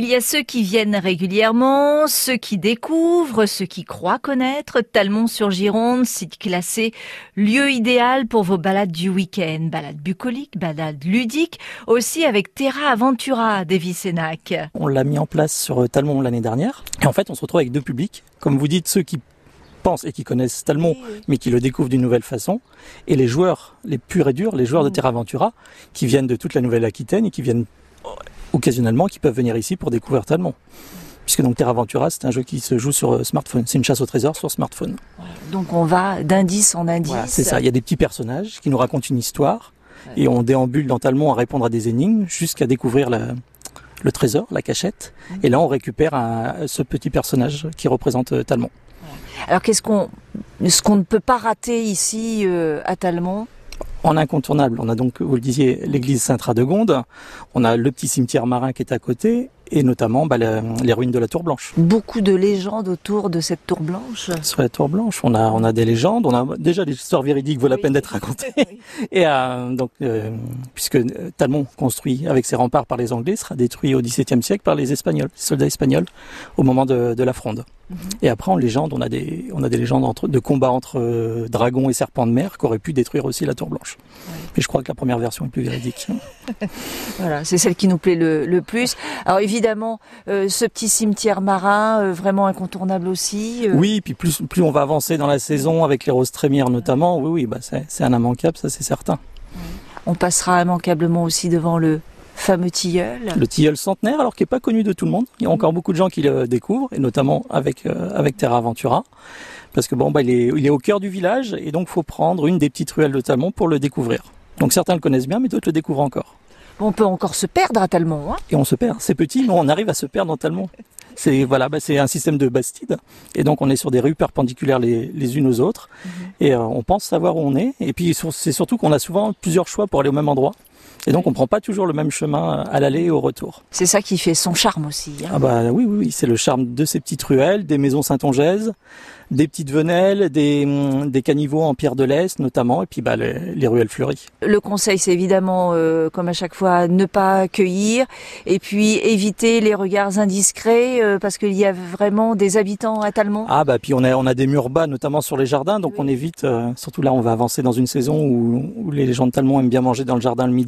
Il y a ceux qui viennent régulièrement, ceux qui découvrent, ceux qui croient connaître. Talmont sur Gironde, site classé, lieu idéal pour vos balades du week-end. Balades bucoliques, balades ludiques, aussi avec Terra Aventura des Vicénac. On l'a mis en place sur Talmont l'année dernière. Et en fait, on se retrouve avec deux publics. Comme vous dites, ceux qui pensent et qui connaissent Talmont, mais qui le découvrent d'une nouvelle façon, et les joueurs, les purs et durs, les joueurs de Terra Aventura, qui viennent de toute la Nouvelle-Aquitaine et qui viennent occasionnellement qui peuvent venir ici pour découvrir Talmont. Puisque donc Terra Ventura, c'est un jeu qui se joue sur euh, smartphone. C'est une chasse au trésor sur smartphone. Donc on va d'indice en indice. c'est ça. Il y a des petits personnages qui nous racontent une histoire et on déambule dans Talmont à répondre à des énigmes jusqu'à découvrir le trésor, la cachette. Mhm. Et là, on récupère ce petit personnage qui représente euh, Talmont. Alors qu'est-ce qu'on, ce qu'on ne peut pas rater ici euh, à Talmont? En incontournable, on a donc, vous le disiez, l'église Saint-Radegonde, on a le petit cimetière marin qui est à côté, et notamment bah, les ruines de la Tour Blanche. Beaucoup de légendes autour de cette Tour Blanche. Sur la Tour Blanche, on a on a des légendes, on a déjà des histoires véridiques vaut la peine d'être racontées. Et euh, donc euh, puisque Talmont construit avec ses remparts par les Anglais sera détruit au XVIIe siècle par les Espagnols, les soldats espagnols au moment de, de la Fronde. Et après en légende, on a des on a des légendes entre, de combats entre euh, dragons et serpents de mer qui auraient pu détruire aussi la Tour Blanche. Mais je crois que la première version est plus véridique. voilà, c'est celle qui nous plaît le, le plus. Alors évidemment euh, ce petit cimetière marin, euh, vraiment incontournable aussi. Oui, puis plus, plus on va avancer dans la saison avec les roses trémières notamment, oui, oui, bah c'est un immanquable, ça c'est certain. On passera immanquablement aussi devant le fameux tilleul. Le tilleul centenaire, alors qui n'est pas connu de tout le monde. Il y a encore beaucoup de gens qui le découvrent, et notamment avec, avec Terra Aventura. Parce que bon, bah, il, est, il est au cœur du village, et donc faut prendre une des petites ruelles de Talmont pour le découvrir. Donc certains le connaissent bien, mais d'autres le découvrent encore on peut encore se perdre à Talmont. Hein et on se perd. C'est petit, mais on arrive à se perdre en Talmont. C'est voilà, bah, c'est un système de bastide, et donc on est sur des rues perpendiculaires les, les unes aux autres, mhm. et euh, on pense savoir où on est. Et puis c'est surtout qu'on a souvent plusieurs choix pour aller au même endroit. Et donc on prend pas toujours le même chemin à l'aller et au retour. C'est ça qui fait son charme aussi. Hein. Ah bah oui, oui, oui. c'est le charme de ces petites ruelles, des maisons saint-ongaises, des petites venelles, des, hum, des caniveaux en pierre de l'Est notamment, et puis bah, les, ruelles fleuries. Le conseil, c'est évidemment, euh, comme à chaque fois, ne pas accueillir, et puis éviter les regards indiscrets, euh, parce qu'il y a vraiment des habitants à Talmont. Ah bah puis on a, on a des murs bas, notamment sur les jardins, donc on évite, euh, surtout là on va avancer dans une saison où, où les gens de Talmont aiment bien manger dans le jardin le midi.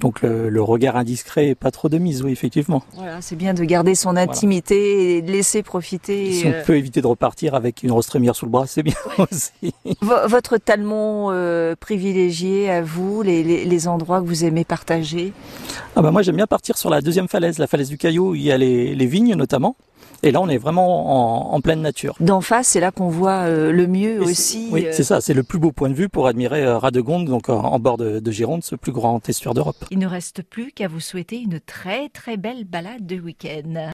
Donc le, regard indiscret est pas trop de mise, oui, effectivement. Voilà, c'est bien de garder son intimité et de laisser profiter. Si on peut éviter de repartir avec une rose trémière sous le bras, c'est bien aussi. votre talmont euh, privilégié à vous, les, endroits que vous aimez partager? Ah bah Moi j'aime bien partir sur la deuxième falaise, la falaise du Caillou, où il y a les, vignes notamment. Et là, on est vraiment en, pleine nature. D'en face, c'est là qu'on voit euh, le mieux aussi. Oui, euh. c'est ça. C'est le plus beau point de vue pour admirer Radegonde, donc en, bord de, de, Gironde, ce plus grand estuaire d'Europe. Il ne reste plus qu'à vous souhaiter une très très belle balade de week-end.